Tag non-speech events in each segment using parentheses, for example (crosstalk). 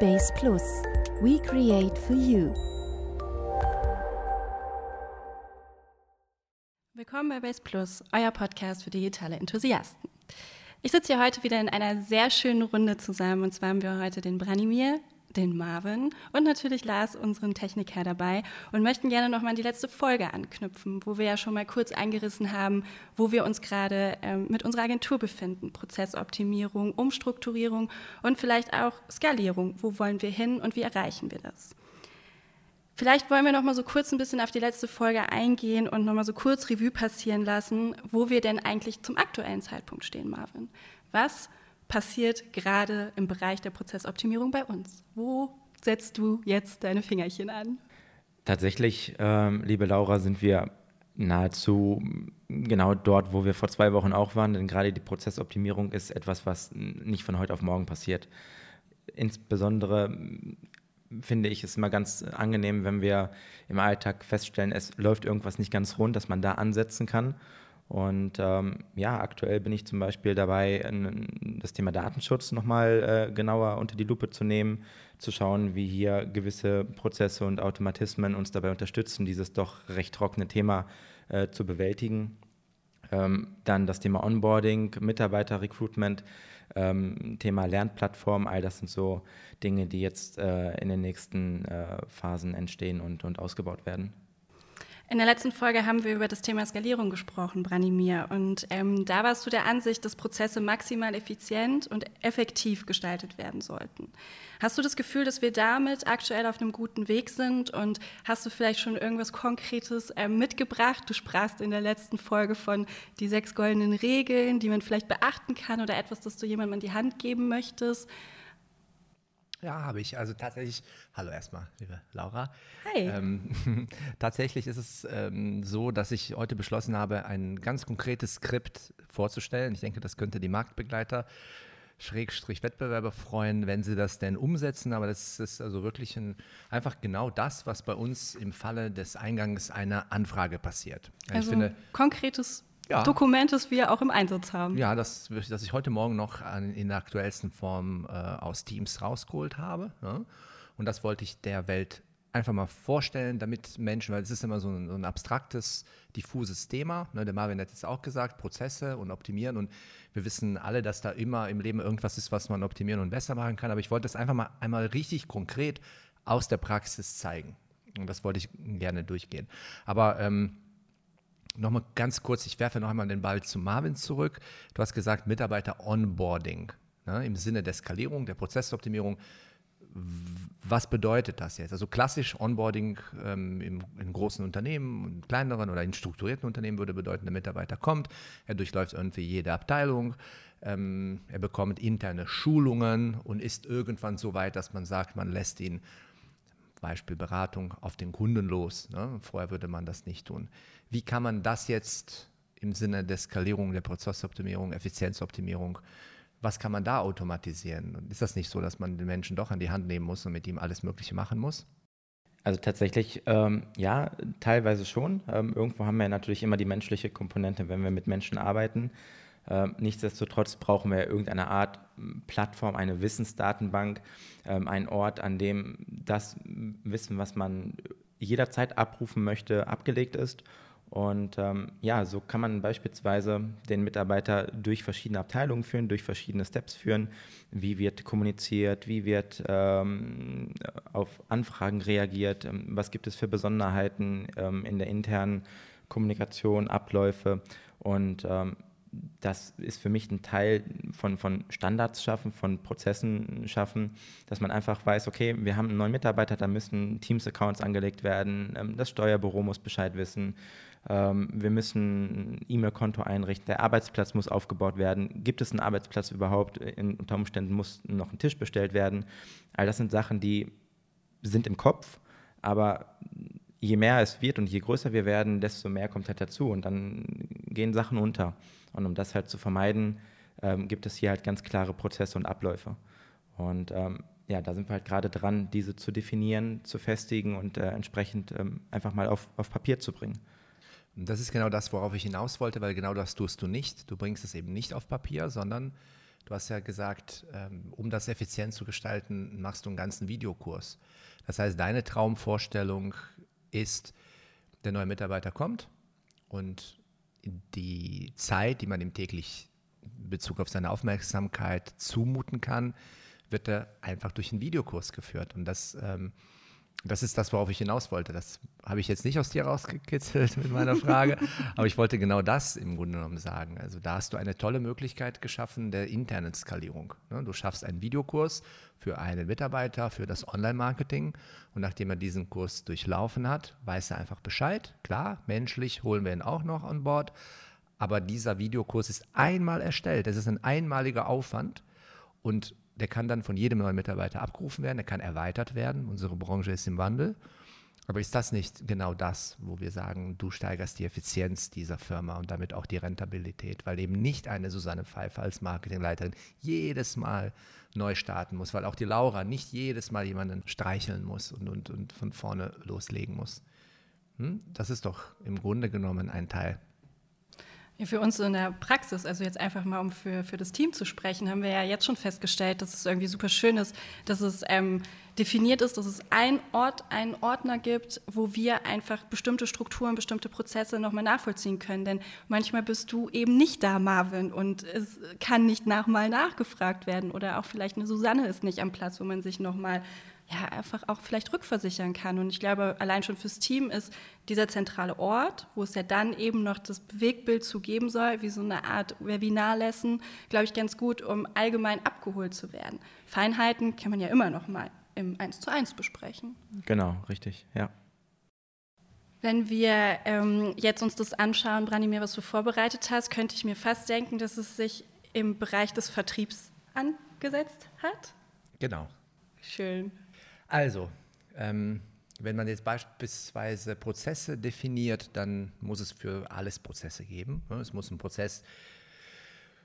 Base Plus. We create for you. Willkommen bei Base Plus, euer Podcast für digitale Enthusiasten. Ich sitze hier heute wieder in einer sehr schönen Runde zusammen. Und zwar haben wir heute den Branimir, den Marvin und natürlich Lars, unseren Techniker, dabei und möchten gerne nochmal an die letzte Folge anknüpfen, wo wir ja schon mal kurz eingerissen haben, wo wir uns gerade ähm, mit unserer Agentur befinden. Prozessoptimierung, Umstrukturierung und vielleicht auch Skalierung. Wo wollen wir hin und wie erreichen wir das? Vielleicht wollen wir noch mal so kurz ein bisschen auf die letzte Folge eingehen und noch mal so kurz Revue passieren lassen, wo wir denn eigentlich zum aktuellen Zeitpunkt stehen, Marvin. Was passiert gerade im Bereich der Prozessoptimierung bei uns? Wo setzt du jetzt deine Fingerchen an? Tatsächlich, ähm, liebe Laura, sind wir nahezu genau dort, wo wir vor zwei Wochen auch waren, denn gerade die Prozessoptimierung ist etwas, was nicht von heute auf morgen passiert. Insbesondere finde ich es immer ganz angenehm, wenn wir im Alltag feststellen, es läuft irgendwas nicht ganz rund, dass man da ansetzen kann und ähm, ja, aktuell bin ich zum Beispiel dabei, das Thema Datenschutz nochmal äh, genauer unter die Lupe zu nehmen, zu schauen, wie hier gewisse Prozesse und Automatismen uns dabei unterstützen, dieses doch recht trockene Thema äh, zu bewältigen. Ähm, dann das Thema Onboarding, Mitarbeiterrecruitment, ähm, Thema Lernplattform, all das sind so Dinge, die jetzt äh, in den nächsten äh, Phasen entstehen und, und ausgebaut werden. In der letzten Folge haben wir über das Thema Skalierung gesprochen, Branimir. Und ähm, da warst du der Ansicht, dass Prozesse maximal effizient und effektiv gestaltet werden sollten. Hast du das Gefühl, dass wir damit aktuell auf einem guten Weg sind? Und hast du vielleicht schon irgendwas Konkretes äh, mitgebracht? Du sprachst in der letzten Folge von die sechs goldenen Regeln, die man vielleicht beachten kann oder etwas, das du jemandem in die Hand geben möchtest. Ja, habe ich. Also tatsächlich, hallo erstmal, liebe Laura. Hi. Ähm, (laughs) tatsächlich ist es ähm, so, dass ich heute beschlossen habe, ein ganz konkretes Skript vorzustellen. Ich denke, das könnte die Marktbegleiter Schrägstrich Wettbewerber freuen, wenn sie das denn umsetzen. Aber das ist also wirklich ein, einfach genau das, was bei uns im Falle des Eingangs einer Anfrage passiert. Also ich finde, konkretes ja. Dokument, das wir auch im Einsatz haben. Ja, das, das ich heute Morgen noch an, in der aktuellsten Form äh, aus Teams rausgeholt habe. Ja? Und das wollte ich der Welt einfach mal vorstellen, damit Menschen, weil es ist immer so ein, so ein abstraktes, diffuses Thema. Ne? Der Marvin hat es auch gesagt, Prozesse und optimieren. Und wir wissen alle, dass da immer im Leben irgendwas ist, was man optimieren und besser machen kann. Aber ich wollte das einfach mal einmal richtig konkret aus der Praxis zeigen. Und das wollte ich gerne durchgehen. Aber ähm, Nochmal ganz kurz, ich werfe noch einmal den Ball zu Marvin zurück. Du hast gesagt, Mitarbeiter-Onboarding ne, im Sinne der Skalierung, der Prozessoptimierung. Was bedeutet das jetzt? Also klassisch Onboarding ähm, im, in großen Unternehmen, in kleineren oder in strukturierten Unternehmen würde bedeuten, der Mitarbeiter kommt, er durchläuft irgendwie jede Abteilung, ähm, er bekommt interne Schulungen und ist irgendwann so weit, dass man sagt, man lässt ihn Beispiel Beratung auf den Kunden los. Ne? Vorher würde man das nicht tun. Wie kann man das jetzt im Sinne der Skalierung, der Prozessoptimierung, Effizienzoptimierung, was kann man da automatisieren? Und ist das nicht so, dass man den Menschen doch an die Hand nehmen muss und mit ihm alles Mögliche machen muss? Also tatsächlich, ähm, ja, teilweise schon. Ähm, irgendwo haben wir natürlich immer die menschliche Komponente, wenn wir mit Menschen arbeiten. Ähm, nichtsdestotrotz brauchen wir irgendeine Art Plattform, eine Wissensdatenbank, ähm, einen Ort, an dem das Wissen, was man jederzeit abrufen möchte, abgelegt ist und ähm, ja, so kann man beispielsweise den Mitarbeiter durch verschiedene Abteilungen führen, durch verschiedene Steps führen. Wie wird kommuniziert, wie wird ähm, auf Anfragen reagiert, ähm, was gibt es für Besonderheiten ähm, in der internen Kommunikation, Abläufe. Und ähm, das ist für mich ein Teil von, von Standards schaffen, von Prozessen schaffen, dass man einfach weiß, okay, wir haben einen neuen Mitarbeiter, da müssen Teams-Accounts angelegt werden, ähm, das Steuerbüro muss Bescheid wissen ähm, wir müssen ein E-Mail-Konto einrichten, der Arbeitsplatz muss aufgebaut werden. Gibt es einen Arbeitsplatz überhaupt? In, unter Umständen muss noch ein Tisch bestellt werden. All das sind Sachen, die sind im Kopf, aber je mehr es wird und je größer wir werden, desto mehr kommt halt dazu und dann gehen Sachen unter. Und um das halt zu vermeiden, ähm, gibt es hier halt ganz klare Prozesse und Abläufe. Und ähm, ja, da sind wir halt gerade dran, diese zu definieren, zu festigen und äh, entsprechend ähm, einfach mal auf, auf Papier zu bringen. Und das ist genau das, worauf ich hinaus wollte, weil genau das tust du nicht. Du bringst es eben nicht auf Papier, sondern Du hast ja gesagt, ähm, um das effizient zu gestalten, machst du einen ganzen Videokurs. Das heißt, deine Traumvorstellung ist, der neue Mitarbeiter kommt und die Zeit, die man ihm täglich in Bezug auf seine Aufmerksamkeit zumuten kann, wird er einfach durch einen Videokurs geführt. Und das ähm, das ist das, worauf ich hinaus wollte. Das habe ich jetzt nicht aus dir rausgekitzelt mit meiner Frage, (laughs) aber ich wollte genau das im Grunde genommen sagen. Also da hast du eine tolle Möglichkeit geschaffen der internen Skalierung. Ne? Du schaffst einen Videokurs für einen Mitarbeiter, für das Online-Marketing und nachdem er diesen Kurs durchlaufen hat, weiß er einfach Bescheid. Klar, menschlich holen wir ihn auch noch an Bord, aber dieser Videokurs ist einmal erstellt. Es ist ein einmaliger Aufwand und der kann dann von jedem neuen Mitarbeiter abgerufen werden, der kann erweitert werden. Unsere Branche ist im Wandel. Aber ist das nicht genau das, wo wir sagen, du steigerst die Effizienz dieser Firma und damit auch die Rentabilität, weil eben nicht eine Susanne Pfeiffer als Marketingleiterin jedes Mal neu starten muss, weil auch die Laura nicht jedes Mal jemanden streicheln muss und, und, und von vorne loslegen muss. Hm? Das ist doch im Grunde genommen ein Teil für uns in der Praxis, also jetzt einfach mal, um für, für das Team zu sprechen, haben wir ja jetzt schon festgestellt, dass es irgendwie super schön ist, dass es ähm, definiert ist, dass es einen Ort, einen Ordner gibt, wo wir einfach bestimmte Strukturen, bestimmte Prozesse nochmal nachvollziehen können. Denn manchmal bist du eben nicht da, Marvin, und es kann nicht nachmal nachgefragt werden. Oder auch vielleicht eine Susanne ist nicht am Platz, wo man sich nochmal ja, einfach auch vielleicht rückversichern kann. Und ich glaube, allein schon fürs Team ist dieser zentrale Ort, wo es ja dann eben noch das Bewegtbild zu geben soll, wie so eine Art Webinarlesson, glaube ich, ganz gut, um allgemein abgeholt zu werden. Feinheiten kann man ja immer noch mal im 1 zu 1 besprechen. Genau, richtig, ja. Wenn wir ähm, jetzt uns das anschauen, Branimir, was du vorbereitet hast, könnte ich mir fast denken, dass es sich im Bereich des Vertriebs angesetzt hat. Genau. Schön. Also, ähm, wenn man jetzt beispielsweise Prozesse definiert, dann muss es für alles Prozesse geben. Es muss einen Prozess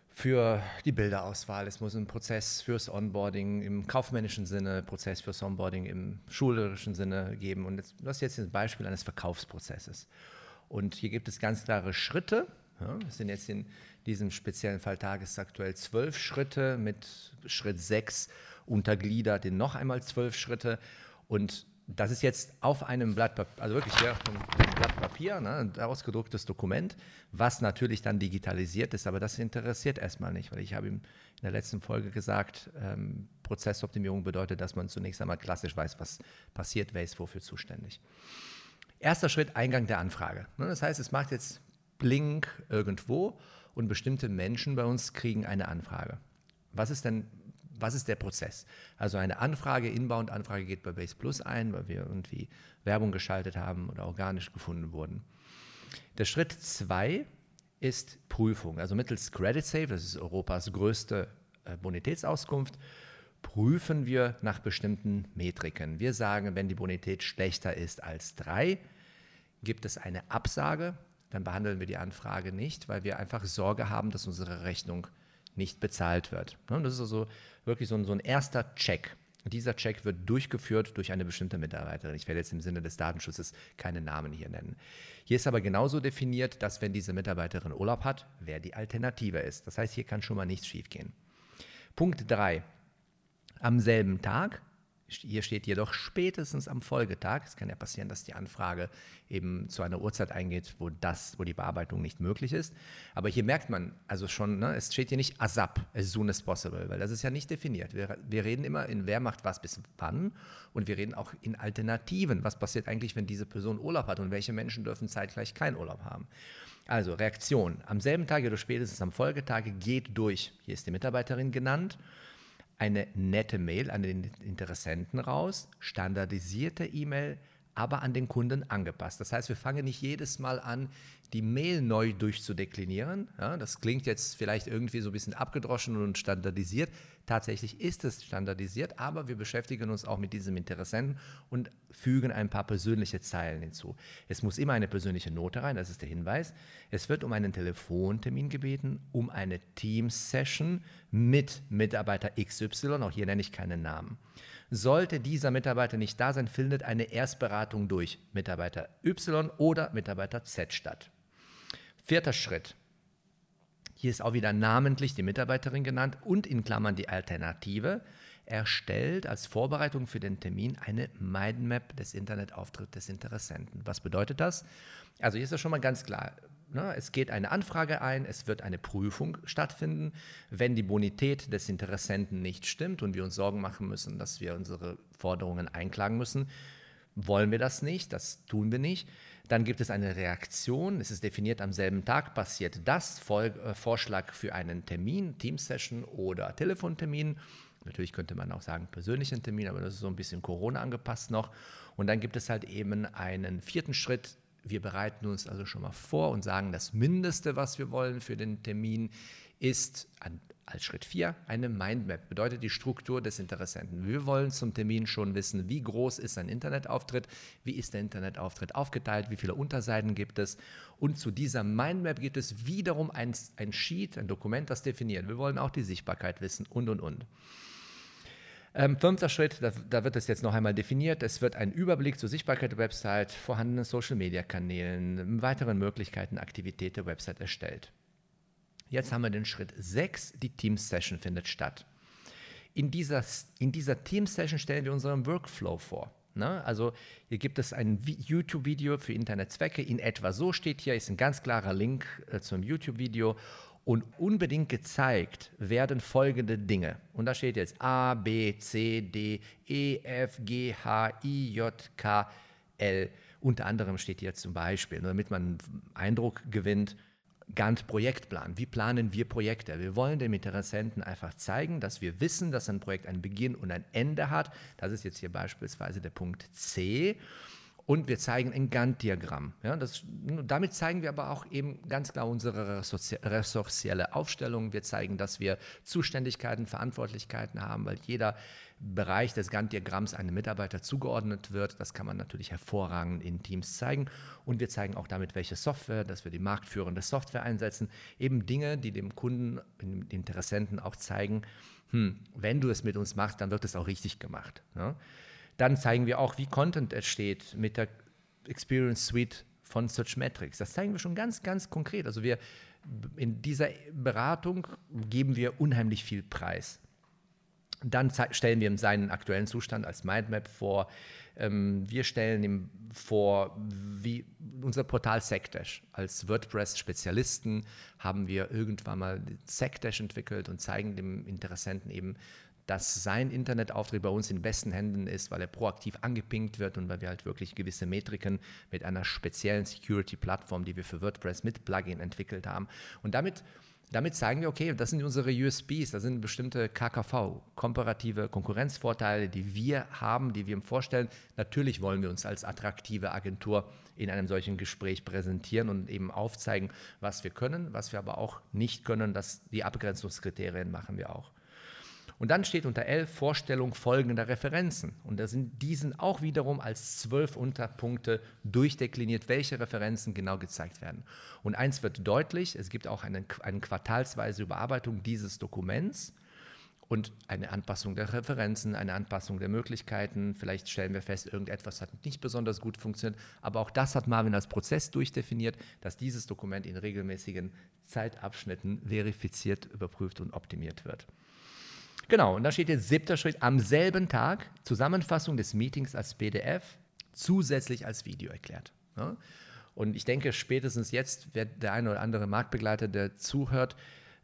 für die Bilderauswahl, es muss einen Prozess fürs Onboarding im kaufmännischen Sinne, Prozess fürs Onboarding im schulerischen Sinne geben. Und jetzt, das ist jetzt ein Beispiel eines Verkaufsprozesses. Und hier gibt es ganz klare Schritte. Das sind jetzt in diesem speziellen Fall tagesaktuell zwölf Schritte mit Schritt sechs untergliedert in noch einmal zwölf Schritte. Und das ist jetzt auf einem Blatt Papier, also wirklich ja, ein Blatt Papier, ne, ein ausgedrucktes Dokument, was natürlich dann digitalisiert ist, aber das interessiert erstmal nicht, weil ich habe ihm in der letzten Folge gesagt, ähm, Prozessoptimierung bedeutet, dass man zunächst einmal klassisch weiß, was passiert, wer ist wofür zuständig. Erster Schritt, Eingang der Anfrage. Ne, das heißt, es macht jetzt Blink irgendwo und bestimmte Menschen bei uns kriegen eine Anfrage. Was ist denn was ist der Prozess? Also eine Anfrage, Inbound-Anfrage geht bei Base Plus ein, weil wir irgendwie Werbung geschaltet haben oder organisch gefunden wurden. Der Schritt zwei ist Prüfung. Also mittels Credit Safe, das ist Europas größte äh, Bonitätsauskunft, prüfen wir nach bestimmten Metriken. Wir sagen, wenn die Bonität schlechter ist als drei, gibt es eine Absage, dann behandeln wir die Anfrage nicht, weil wir einfach Sorge haben, dass unsere Rechnung nicht bezahlt wird. Das ist also wirklich so ein, so ein erster Check. Dieser Check wird durchgeführt durch eine bestimmte Mitarbeiterin. Ich werde jetzt im Sinne des Datenschutzes keine Namen hier nennen. Hier ist aber genauso definiert, dass wenn diese Mitarbeiterin Urlaub hat, wer die Alternative ist. Das heißt, hier kann schon mal nichts schiefgehen. Punkt 3. Am selben Tag hier steht jedoch spätestens am Folgetag. Es kann ja passieren, dass die Anfrage eben zu einer Uhrzeit eingeht, wo das, wo die Bearbeitung nicht möglich ist. Aber hier merkt man also schon, ne, es steht hier nicht ASAP, as soon as possible, weil das ist ja nicht definiert. Wir, wir reden immer in wer macht was bis wann und wir reden auch in Alternativen. Was passiert eigentlich, wenn diese Person Urlaub hat und welche Menschen dürfen zeitgleich keinen Urlaub haben? Also Reaktion. Am selben Tag oder spätestens am Folgetag geht durch. Hier ist die Mitarbeiterin genannt eine nette Mail an den Interessenten raus, standardisierte E-Mail, aber an den Kunden angepasst. Das heißt, wir fangen nicht jedes Mal an, die Mail neu durchzudeklinieren. Ja, das klingt jetzt vielleicht irgendwie so ein bisschen abgedroschen und standardisiert. Tatsächlich ist es standardisiert, aber wir beschäftigen uns auch mit diesem Interessenten und fügen ein paar persönliche Zeilen hinzu. Es muss immer eine persönliche Note rein, das ist der Hinweis. Es wird um einen Telefontermin gebeten, um eine Teams-Session mit Mitarbeiter XY, auch hier nenne ich keinen Namen. Sollte dieser Mitarbeiter nicht da sein, findet eine Erstberatung durch Mitarbeiter Y oder Mitarbeiter Z statt. Vierter Schritt. Hier ist auch wieder namentlich die Mitarbeiterin genannt und in Klammern die Alternative erstellt als Vorbereitung für den Termin eine Mindmap des Internetauftritts des Interessenten. Was bedeutet das? Also hier ist das schon mal ganz klar. Ne? Es geht eine Anfrage ein, es wird eine Prüfung stattfinden. Wenn die Bonität des Interessenten nicht stimmt und wir uns Sorgen machen müssen, dass wir unsere Forderungen einklagen müssen, wollen wir das nicht, das tun wir nicht. Dann gibt es eine Reaktion, es ist definiert am selben Tag, passiert das, Vol äh, Vorschlag für einen Termin, Teamsession oder Telefontermin. Natürlich könnte man auch sagen persönlichen Termin, aber das ist so ein bisschen Corona angepasst noch. Und dann gibt es halt eben einen vierten Schritt. Wir bereiten uns also schon mal vor und sagen, das Mindeste, was wir wollen für den Termin, ist an, als Schritt 4 eine Mindmap, bedeutet die Struktur des Interessenten. Wir wollen zum Termin schon wissen, wie groß ist ein Internetauftritt, wie ist der Internetauftritt aufgeteilt, wie viele Unterseiten gibt es. Und zu dieser Mindmap gibt es wiederum ein, ein Sheet, ein Dokument, das definiert. Wir wollen auch die Sichtbarkeit wissen und, und, und. Ähm, fünfter Schritt, da, da, wird es jetzt noch einmal definiert. Es wird ein Überblick zur Sichtbarkeit der Website, vorhandenen Social-Media-Kanälen, weiteren Möglichkeiten, Aktivität der Website erstellt. Jetzt haben wir den Schritt 6, die Teams-Session findet statt. In dieser, in dieser Teams-Session stellen wir unseren Workflow vor. Ne? Also hier gibt es ein YouTube-Video für Internetzwecke. In etwa so steht hier, ist ein ganz klarer Link äh, zum YouTube-Video und unbedingt gezeigt werden folgende Dinge. Und da steht jetzt A, B, C, D, E, F, G, H, I, J, K, L. Unter anderem steht hier zum Beispiel, damit man einen Eindruck gewinnt, Gantt-Projektplan. Wie planen wir Projekte? Wir wollen dem Interessenten einfach zeigen, dass wir wissen, dass ein Projekt einen Beginn und ein Ende hat. Das ist jetzt hier beispielsweise der Punkt C. Und wir zeigen ein Gantt-Diagramm. Ja, damit zeigen wir aber auch eben ganz klar unsere ressourcielle Aufstellung. Wir zeigen, dass wir Zuständigkeiten, Verantwortlichkeiten haben, weil jeder Bereich des Gantt-Diagramms einem Mitarbeiter zugeordnet wird. Das kann man natürlich hervorragend in Teams zeigen. Und wir zeigen auch damit, welche Software, dass wir die marktführende Software einsetzen. Eben Dinge, die dem Kunden, dem Interessenten auch zeigen, hm, wenn du es mit uns machst, dann wird es auch richtig gemacht. Ja? Dann zeigen wir auch, wie Content entsteht mit der Experience Suite von Searchmetrics. Das zeigen wir schon ganz, ganz konkret. Also wir in dieser Beratung geben wir unheimlich viel Preis. Dann stellen wir ihm seinen aktuellen Zustand als Mindmap vor. Ähm, wir stellen ihm vor, wie unser Portal Secdash. Als WordPress-Spezialisten haben wir irgendwann mal Secdash entwickelt und zeigen dem Interessenten eben, dass sein Internetauftritt bei uns in besten Händen ist, weil er proaktiv angepinkt wird und weil wir halt wirklich gewisse Metriken mit einer speziellen Security-Plattform, die wir für WordPress mit Plugin entwickelt haben. Und damit, damit zeigen wir, okay, das sind unsere USBs, das sind bestimmte KKV, komparative Konkurrenzvorteile, die wir haben, die wir ihm vorstellen. Natürlich wollen wir uns als attraktive Agentur in einem solchen Gespräch präsentieren und eben aufzeigen, was wir können, was wir aber auch nicht können. Das, die Abgrenzungskriterien machen wir auch. Und dann steht unter L Vorstellung folgender Referenzen. Und da sind diesen auch wiederum als zwölf Unterpunkte durchdekliniert, welche Referenzen genau gezeigt werden. Und eins wird deutlich, es gibt auch eine, eine quartalsweise Überarbeitung dieses Dokuments und eine Anpassung der Referenzen, eine Anpassung der Möglichkeiten. Vielleicht stellen wir fest, irgendetwas hat nicht besonders gut funktioniert, aber auch das hat Marvin als Prozess durchdefiniert, dass dieses Dokument in regelmäßigen Zeitabschnitten verifiziert, überprüft und optimiert wird. Genau, und da steht jetzt siebter Schritt am selben Tag Zusammenfassung des Meetings als PDF zusätzlich als Video erklärt. Ja? Und ich denke, spätestens jetzt wird der eine oder andere Marktbegleiter, der zuhört,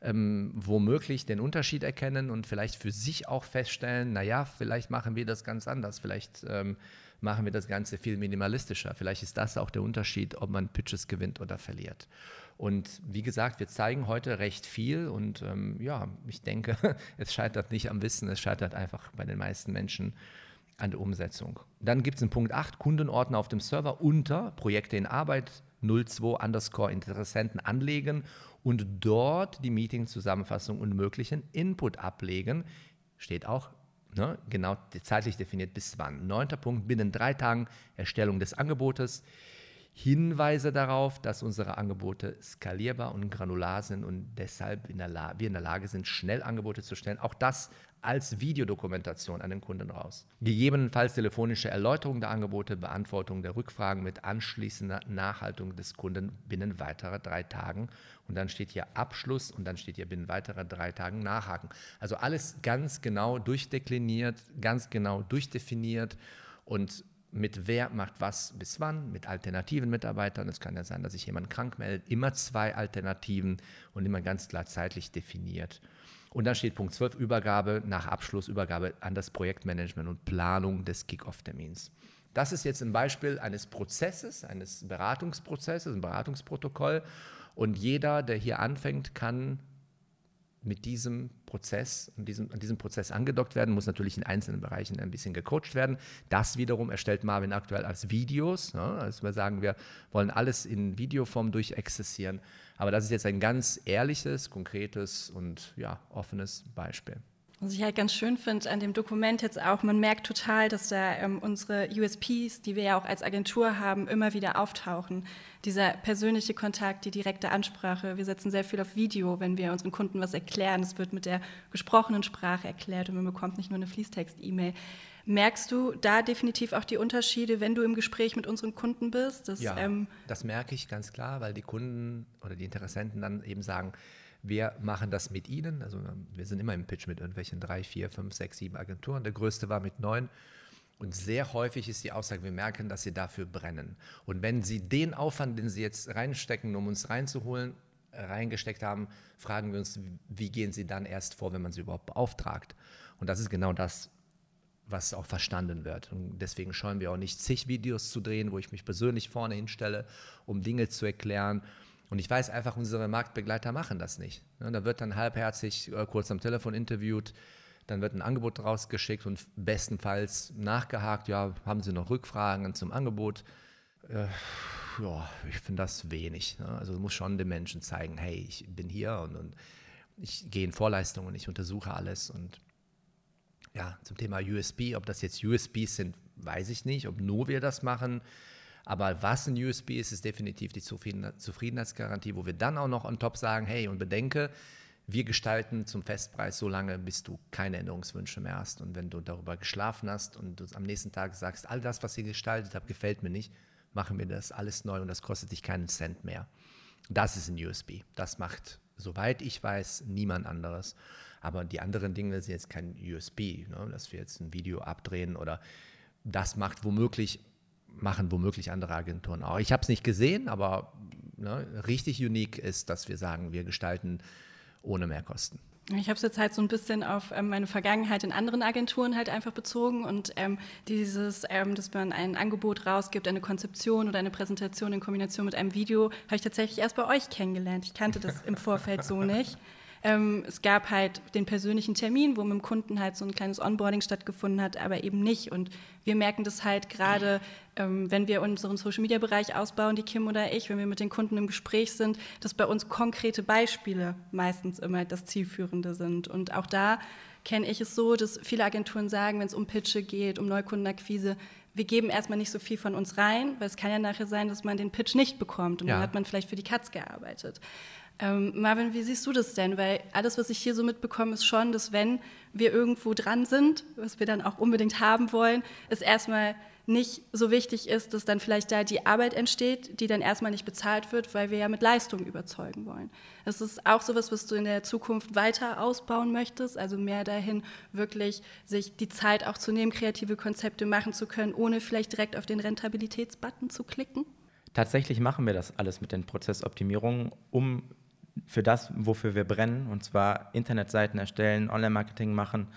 ähm, womöglich den Unterschied erkennen und vielleicht für sich auch feststellen, naja, vielleicht machen wir das ganz anders, vielleicht ähm, machen wir das Ganze viel minimalistischer. Vielleicht ist das auch der Unterschied, ob man Pitches gewinnt oder verliert. Und wie gesagt, wir zeigen heute recht viel und ähm, ja, ich denke, (laughs) es scheitert nicht am Wissen, es scheitert einfach bei den meisten Menschen an der Umsetzung. Dann gibt es in Punkt 8 Kundenordner auf dem Server unter Projekte in Arbeit 02 underscore Interessenten anlegen und dort die Meeting-Zusammenfassung und möglichen Input ablegen. Steht auch ne, genau zeitlich definiert bis wann. Neunter Punkt, binnen drei Tagen Erstellung des Angebotes. Hinweise darauf, dass unsere Angebote skalierbar und granular sind und deshalb in der wir in der Lage sind, schnell Angebote zu stellen. Auch das als Videodokumentation an den Kunden raus. Gegebenenfalls telefonische Erläuterung der Angebote, Beantwortung der Rückfragen mit anschließender Nachhaltung des Kunden binnen weiterer drei Tagen. Und dann steht hier Abschluss und dann steht hier binnen weiterer drei Tagen Nachhaken. Also alles ganz genau durchdekliniert, ganz genau durchdefiniert und mit wer macht was bis wann, mit alternativen Mitarbeitern. Es kann ja sein, dass sich jemand krank meldet. Immer zwei Alternativen und immer ganz klar zeitlich definiert. Und dann steht Punkt 12, Übergabe nach Abschluss, Übergabe an das Projektmanagement und Planung des Kick-Off-Termins. Das ist jetzt ein Beispiel eines Prozesses, eines Beratungsprozesses, ein Beratungsprotokoll. Und jeder, der hier anfängt, kann mit diesem Prozess, an diesem, an diesem Prozess angedockt werden, muss natürlich in einzelnen Bereichen ein bisschen gecoacht werden. Das wiederum erstellt Marvin aktuell als Videos. Ne? Also wir sagen, wir wollen alles in Videoform durchexzessieren. Aber das ist jetzt ein ganz ehrliches, konkretes und ja, offenes Beispiel. Was ich halt ganz schön finde an dem Dokument jetzt auch, man merkt total, dass da ähm, unsere USPs, die wir ja auch als Agentur haben, immer wieder auftauchen. Dieser persönliche Kontakt, die direkte Ansprache. Wir setzen sehr viel auf Video, wenn wir unseren Kunden was erklären. Es wird mit der gesprochenen Sprache erklärt und man bekommt nicht nur eine Fließtext-E-Mail. Merkst du da definitiv auch die Unterschiede, wenn du im Gespräch mit unseren Kunden bist? Dass, ja, ähm, das merke ich ganz klar, weil die Kunden oder die Interessenten dann eben sagen, wir machen das mit Ihnen. Also wir sind immer im Pitch mit irgendwelchen drei, vier, fünf, sechs, sieben Agenturen. Der größte war mit neun. Und sehr häufig ist die Aussage, wir merken, dass Sie dafür brennen. Und wenn Sie den Aufwand, den Sie jetzt reinstecken, um uns reinzuholen, reingesteckt haben, fragen wir uns, wie gehen Sie dann erst vor, wenn man Sie überhaupt beauftragt? Und das ist genau das, was auch verstanden wird. Und deswegen scheuen wir auch nicht, zig Videos zu drehen, wo ich mich persönlich vorne hinstelle, um Dinge zu erklären und ich weiß einfach, unsere Marktbegleiter machen das nicht. Da wird dann halbherzig äh, kurz am Telefon interviewt, dann wird ein Angebot rausgeschickt und bestenfalls nachgehakt, ja, haben Sie noch Rückfragen zum Angebot? Äh, ja, ich finde das wenig. Ne? Also du musst schon den Menschen zeigen, hey, ich bin hier und, und ich gehe in Vorleistungen, ich untersuche alles und ja, zum Thema USB, ob das jetzt USBs sind, weiß ich nicht, ob nur wir das machen. Aber was ein USB ist, ist definitiv die Zufriedenheitsgarantie, wo wir dann auch noch on top sagen, hey, und bedenke, wir gestalten zum Festpreis so lange, bis du keine Änderungswünsche mehr hast. Und wenn du darüber geschlafen hast und du am nächsten Tag sagst, all das, was ihr gestaltet habt, gefällt mir nicht, machen wir das alles neu und das kostet dich keinen Cent mehr. Das ist ein USB. Das macht, soweit ich weiß, niemand anderes. Aber die anderen Dinge sind jetzt kein USB, ne? dass wir jetzt ein Video abdrehen oder das macht womöglich machen womöglich andere Agenturen auch. Ich habe es nicht gesehen, aber ne, richtig unique ist, dass wir sagen, wir gestalten ohne Mehrkosten. Ich habe es jetzt halt so ein bisschen auf ähm, meine Vergangenheit in anderen Agenturen halt einfach bezogen und ähm, dieses, ähm, dass man ein Angebot rausgibt, eine Konzeption oder eine Präsentation in Kombination mit einem Video, habe ich tatsächlich erst bei euch kennengelernt. Ich kannte das im Vorfeld so nicht. Ähm, es gab halt den persönlichen Termin, wo mit dem Kunden halt so ein kleines Onboarding stattgefunden hat, aber eben nicht. Und wir merken das halt gerade, ähm, wenn wir unseren Social-Media-Bereich ausbauen, die Kim oder ich, wenn wir mit den Kunden im Gespräch sind, dass bei uns konkrete Beispiele meistens immer das Zielführende sind. Und auch da kenne ich es so, dass viele Agenturen sagen, wenn es um Pitche geht, um Neukundenakquise, wir geben erstmal nicht so viel von uns rein, weil es kann ja nachher sein, dass man den Pitch nicht bekommt und ja. dann hat man vielleicht für die Katz gearbeitet. Ähm, Marvin, wie siehst du das denn? Weil alles, was ich hier so mitbekomme, ist schon, dass wenn wir irgendwo dran sind, was wir dann auch unbedingt haben wollen, es erstmal nicht so wichtig ist, dass dann vielleicht da die Arbeit entsteht, die dann erstmal nicht bezahlt wird, weil wir ja mit Leistung überzeugen wollen. Das ist auch sowas, was du in der Zukunft weiter ausbauen möchtest, also mehr dahin wirklich sich die Zeit auch zu nehmen, kreative Konzepte machen zu können, ohne vielleicht direkt auf den Rentabilitätsbutton zu klicken? Tatsächlich machen wir das alles mit den Prozessoptimierungen, um für das, wofür wir brennen, und zwar Internetseiten erstellen, Online-Marketing machen,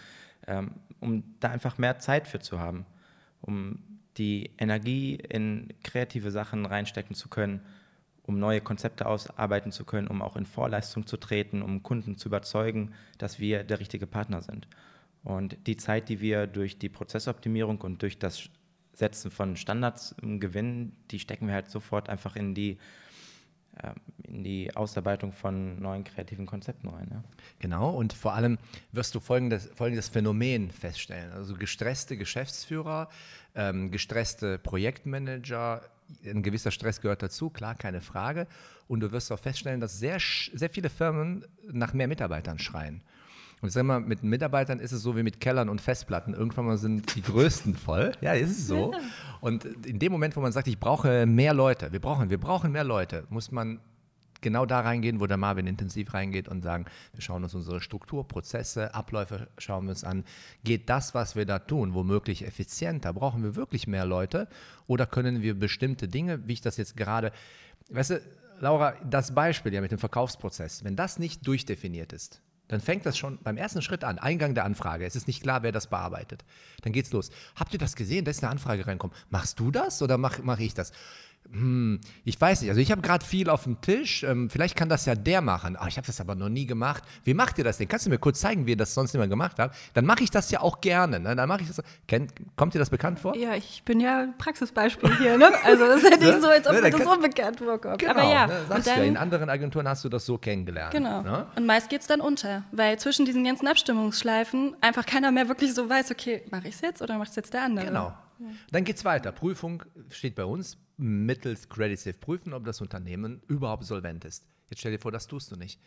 ähm, um da einfach mehr Zeit für zu haben, um die Energie in kreative Sachen reinstecken zu können, um neue Konzepte ausarbeiten zu können, um auch in Vorleistung zu treten, um Kunden zu überzeugen, dass wir der richtige Partner sind. Und die Zeit, die wir durch die Prozessoptimierung und durch das Setzen von Standards gewinnen, die stecken wir halt sofort einfach in die ähm, in die Ausarbeitung von neuen kreativen Konzepten rein. Ja. Genau, und vor allem wirst du folgendes, folgendes Phänomen feststellen. Also gestresste Geschäftsführer, ähm, gestresste Projektmanager, ein gewisser Stress gehört dazu, klar, keine Frage. Und du wirst auch feststellen, dass sehr, sehr viele Firmen nach mehr Mitarbeitern schreien. Und ich sage mal, mit Mitarbeitern ist es so wie mit Kellern und Festplatten. Irgendwann mal sind die größten voll. Ja, ist es so. (laughs) Und in dem Moment, wo man sagt, ich brauche mehr Leute, wir brauchen, wir brauchen mehr Leute, muss man genau da reingehen, wo der Marvin intensiv reingeht und sagen, wir schauen uns unsere Struktur, Prozesse, Abläufe, schauen wir uns an. Geht das, was wir da tun, womöglich effizienter? Brauchen wir wirklich mehr Leute? Oder können wir bestimmte Dinge, wie ich das jetzt gerade, weißt du, Laura, das Beispiel ja mit dem Verkaufsprozess, wenn das nicht durchdefiniert ist, dann fängt das schon beim ersten Schritt an. Eingang der Anfrage. Es ist nicht klar, wer das bearbeitet. Dann geht's los. Habt ihr das gesehen? Da ist eine Anfrage reinkommen. Machst du das oder mache mach ich das? Hm, ich weiß nicht. Also ich habe gerade viel auf dem Tisch. Ähm, vielleicht kann das ja der machen. Oh, ich habe das aber noch nie gemacht. Wie macht ihr das denn? Kannst du mir kurz zeigen, wie ihr das sonst immer gemacht habt? Dann mache ich das ja auch gerne. Ne? Dann mache ich das. Kennt, kommt dir das bekannt vor? Ja, ich bin ja Praxisbeispiel hier. Ne? Also das ist ja nicht so, als ob ne, mir das unbekannt vorkommt. Genau, aber ja. Ne, sagst dann, ja, in anderen Agenturen hast du das so kennengelernt. Genau. Ne? Und meist geht es dann unter, weil zwischen diesen ganzen Abstimmungsschleifen einfach keiner mehr wirklich so weiß, okay, mache ich es jetzt oder macht es jetzt der andere? Genau. Dann geht es weiter. Prüfung steht bei uns mittels Credit Safe prüfen, ob das Unternehmen überhaupt solvent ist. Jetzt stell dir vor, das tust du nicht.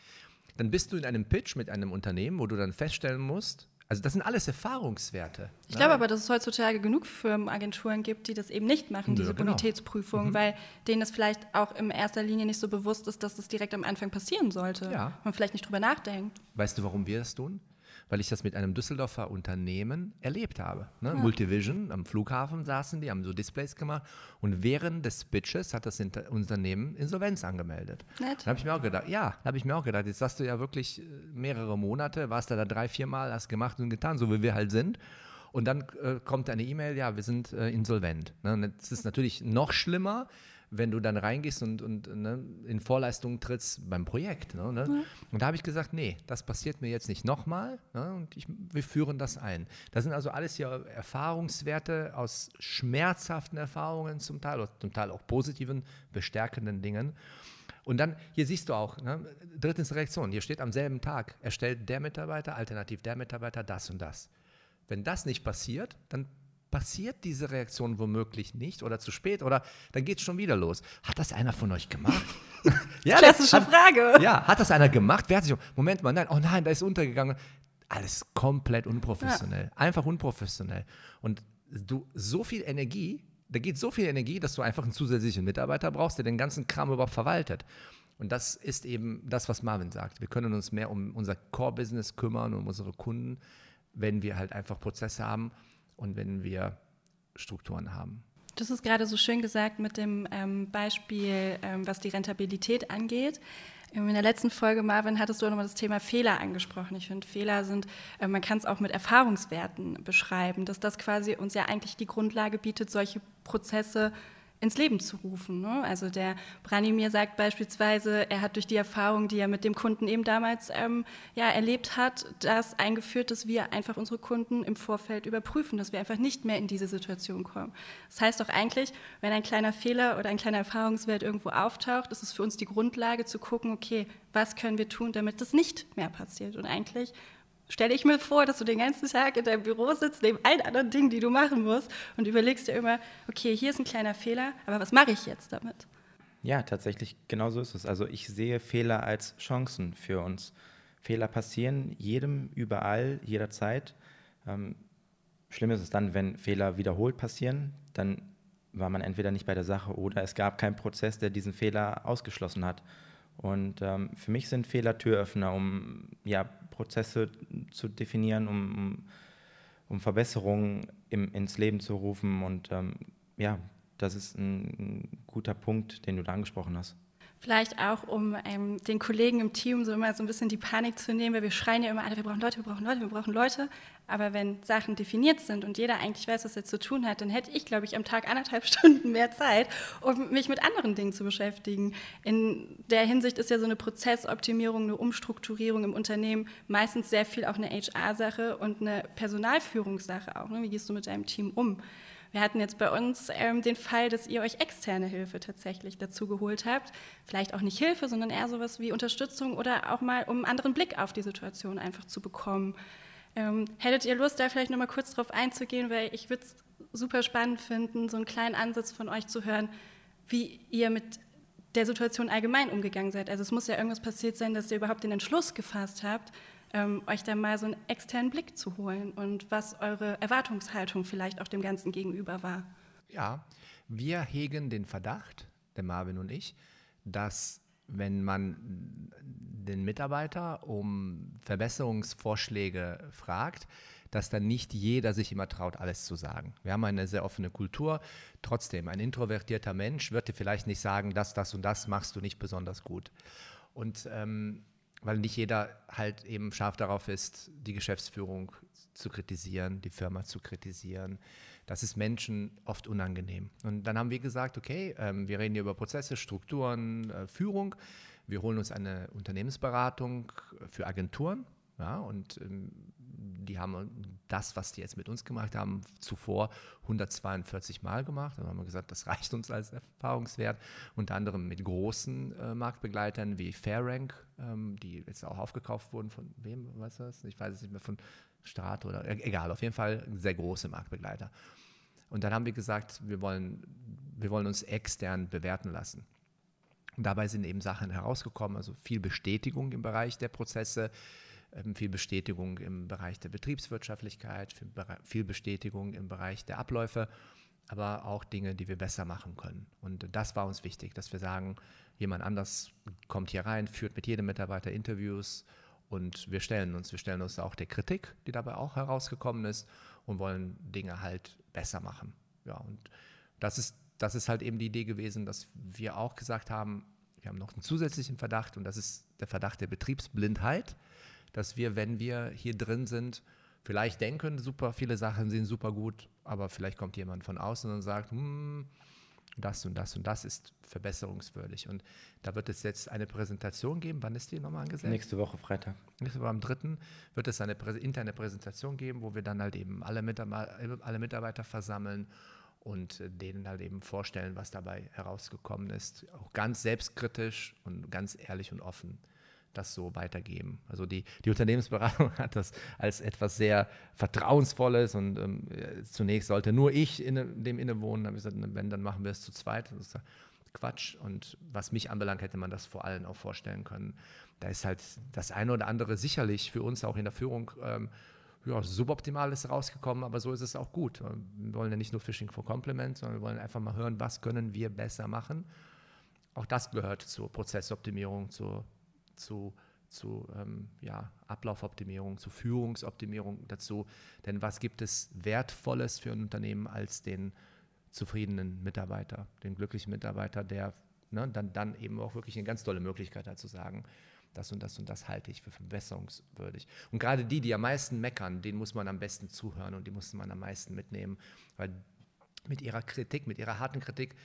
Dann bist du in einem Pitch mit einem Unternehmen, wo du dann feststellen musst, also das sind alles Erfahrungswerte. Ich glaube aber, dass es heutzutage genug Firmenagenturen gibt, die das eben nicht machen, diese genau. Bonitätsprüfung, mhm. weil denen es vielleicht auch in erster Linie nicht so bewusst ist, dass das direkt am Anfang passieren sollte. Ja. Man vielleicht nicht drüber nachdenkt. Weißt du, warum wir das tun? Weil ich das mit einem Düsseldorfer Unternehmen erlebt habe. Ne? Ja. Multivision, am Flughafen saßen die, haben so Displays gemacht und während des Pitches hat das Unternehmen Insolvenz angemeldet. Nett. Da habe ich mir auch gedacht, ja, da habe ich mir auch gedacht, jetzt hast du ja wirklich äh, mehrere Monate, warst da, da drei, vier Mal, hast gemacht und getan, so wie wir halt sind. Und dann äh, kommt eine E-Mail, ja, wir sind äh, insolvent. Ne? das ist natürlich noch schlimmer, wenn du dann reingehst und, und ne, in Vorleistungen trittst beim Projekt. Ne, ne? Ja. Und da habe ich gesagt, nee, das passiert mir jetzt nicht nochmal ne, und ich, wir führen das ein. Das sind also alles hier Erfahrungswerte aus schmerzhaften Erfahrungen zum Teil, oder zum Teil auch positiven, bestärkenden Dingen. Und dann, hier siehst du auch, ne, drittens Reaktion, hier steht am selben Tag, erstellt der Mitarbeiter, alternativ der Mitarbeiter das und das. Wenn das nicht passiert, dann passiert diese Reaktion womöglich nicht oder zu spät oder dann geht es schon wieder los. Hat das einer von euch gemacht? (laughs) (laughs) ja, Klassische hat, Frage. Ja, hat das einer gemacht? Wer hat sich, Moment mal, nein, oh nein, da ist untergegangen. Alles komplett unprofessionell. Ja. Einfach unprofessionell. Und du, so viel Energie, da geht so viel Energie, dass du einfach einen zusätzlichen Mitarbeiter brauchst, der den ganzen Kram überhaupt verwaltet. Und das ist eben das, was Marvin sagt. Wir können uns mehr um unser Core-Business kümmern, um unsere Kunden, wenn wir halt einfach Prozesse haben und wenn wir Strukturen haben. Das ist gerade so schön gesagt mit dem ähm, Beispiel, ähm, was die Rentabilität angeht. In der letzten Folge, Marvin, hattest du auch nochmal das Thema Fehler angesprochen. Ich finde, Fehler sind, äh, man kann es auch mit Erfahrungswerten beschreiben, dass das quasi uns ja eigentlich die Grundlage bietet, solche Prozesse ins Leben zu rufen. Ne? Also der Branimir sagt beispielsweise, er hat durch die Erfahrung, die er mit dem Kunden eben damals ähm, ja, erlebt hat, das eingeführt, dass wir einfach unsere Kunden im Vorfeld überprüfen, dass wir einfach nicht mehr in diese Situation kommen. Das heißt doch eigentlich, wenn ein kleiner Fehler oder ein kleiner Erfahrungswert irgendwo auftaucht, ist es für uns die Grundlage zu gucken, okay, was können wir tun, damit das nicht mehr passiert. Und eigentlich stelle ich mir vor, dass du den ganzen Tag in deinem Büro sitzt, neben allen anderen Dingen, die du machen musst, und überlegst dir immer, okay, hier ist ein kleiner Fehler, aber was mache ich jetzt damit? Ja, tatsächlich, genau so ist es. Also ich sehe Fehler als Chancen für uns. Fehler passieren jedem, überall, jederzeit. Ähm, schlimm ist es dann, wenn Fehler wiederholt passieren, dann war man entweder nicht bei der Sache oder es gab keinen Prozess, der diesen Fehler ausgeschlossen hat. Und ähm, für mich sind Fehler Türöffner, um ja, Prozesse zu definieren, um, um Verbesserungen im, ins Leben zu rufen. Und ähm, ja, das ist ein, ein guter Punkt, den du da angesprochen hast. Vielleicht auch, um ähm, den Kollegen im Team so immer so ein bisschen die Panik zu nehmen, weil wir schreien ja immer alle, wir brauchen Leute, wir brauchen Leute, wir brauchen Leute. Aber wenn Sachen definiert sind und jeder eigentlich weiß, was er zu tun hat, dann hätte ich, glaube ich, am Tag anderthalb (laughs) Stunden mehr Zeit, um mich mit anderen Dingen zu beschäftigen. In der Hinsicht ist ja so eine Prozessoptimierung, eine Umstrukturierung im Unternehmen meistens sehr viel auch eine HR-Sache und eine Personalführungssache auch. Ne? Wie gehst du mit deinem Team um? Wir hatten jetzt bei uns ähm, den Fall, dass ihr euch externe Hilfe tatsächlich dazu geholt habt. Vielleicht auch nicht Hilfe, sondern eher sowas wie Unterstützung oder auch mal, um einen anderen Blick auf die Situation einfach zu bekommen. Ähm, hättet ihr Lust, da vielleicht noch mal kurz drauf einzugehen, weil ich würde es super spannend finden, so einen kleinen Ansatz von euch zu hören. wie ihr mit der Situation allgemein umgegangen seid. Also es muss ja irgendwas passiert sein, dass ihr überhaupt den Entschluss gefasst habt, ähm, euch da mal so einen externen Blick zu holen und was eure Erwartungshaltung vielleicht auch dem Ganzen gegenüber war. Ja, wir hegen den Verdacht, der Marvin und ich, dass wenn man den Mitarbeiter um Verbesserungsvorschläge fragt, dass dann nicht jeder sich immer traut, alles zu sagen. Wir haben eine sehr offene Kultur. Trotzdem, ein introvertierter Mensch wird dir vielleicht nicht sagen, das, das und das machst du nicht besonders gut. Und ähm, weil nicht jeder halt eben scharf darauf ist, die Geschäftsführung zu kritisieren, die Firma zu kritisieren. Das ist Menschen oft unangenehm. Und dann haben wir gesagt, okay, ähm, wir reden hier über Prozesse, Strukturen, äh, Führung. Wir holen uns eine Unternehmensberatung für Agenturen. Ja, und ähm, die haben das, was die jetzt mit uns gemacht haben, zuvor 142 Mal gemacht. Da haben wir gesagt, das reicht uns als Erfahrungswert. Unter anderem mit großen äh, Marktbegleitern wie Fairrank, ähm, die jetzt auch aufgekauft wurden. Von wem, was das? Ich weiß es nicht mehr, von Strat oder äh, egal, auf jeden Fall sehr große Marktbegleiter. Und dann haben wir gesagt, wir wollen, wir wollen uns extern bewerten lassen. Und dabei sind eben Sachen herausgekommen, also viel Bestätigung im Bereich der Prozesse, viel Bestätigung im Bereich der Betriebswirtschaftlichkeit, viel Bestätigung im Bereich der Abläufe, aber auch Dinge, die wir besser machen können. Und das war uns wichtig, dass wir sagen, jemand anders kommt hier rein, führt mit jedem Mitarbeiter Interviews und wir stellen uns, wir stellen uns auch der Kritik, die dabei auch herausgekommen ist und wollen Dinge halt besser machen. Ja, und das ist, das ist halt eben die Idee gewesen, dass wir auch gesagt haben, wir haben noch einen zusätzlichen Verdacht und das ist der Verdacht der Betriebsblindheit dass wir, wenn wir hier drin sind, vielleicht denken, super viele Sachen sind super gut, aber vielleicht kommt jemand von außen und sagt, hm, das und das und das ist verbesserungswürdig. Und da wird es jetzt eine Präsentation geben. Wann ist die nochmal angesetzt? Nächste Woche Freitag. Nächste Woche am 3. wird es eine interne Präsentation geben, wo wir dann halt eben alle, Mitarbeiter, alle Mitarbeiter versammeln und denen halt eben vorstellen, was dabei herausgekommen ist. Auch ganz selbstkritisch und ganz ehrlich und offen das so weitergeben. Also die, die Unternehmensberatung (laughs) hat das als etwas sehr Vertrauensvolles und ähm, zunächst sollte nur ich in dem innewohnen. Dann habe ich gesagt, wenn, dann machen wir es zu zweit. Das ist Quatsch. Und was mich anbelangt, hätte man das vor allem auch vorstellen können. Da ist halt das eine oder andere sicherlich für uns auch in der Führung ähm, ja, suboptimal ist rausgekommen, aber so ist es auch gut. Wir wollen ja nicht nur Fishing for Compliments, sondern wir wollen einfach mal hören, was können wir besser machen. Auch das gehört zur Prozessoptimierung, zur zu, zu ähm, ja, Ablaufoptimierung, zu Führungsoptimierung dazu. Denn was gibt es Wertvolles für ein Unternehmen als den zufriedenen Mitarbeiter, den glücklichen Mitarbeiter, der ne, dann, dann eben auch wirklich eine ganz tolle Möglichkeit hat zu sagen, das und das und das halte ich für verbesserungswürdig. Und gerade die, die am meisten meckern, denen muss man am besten zuhören und die muss man am meisten mitnehmen, weil mit ihrer Kritik, mit ihrer harten Kritik,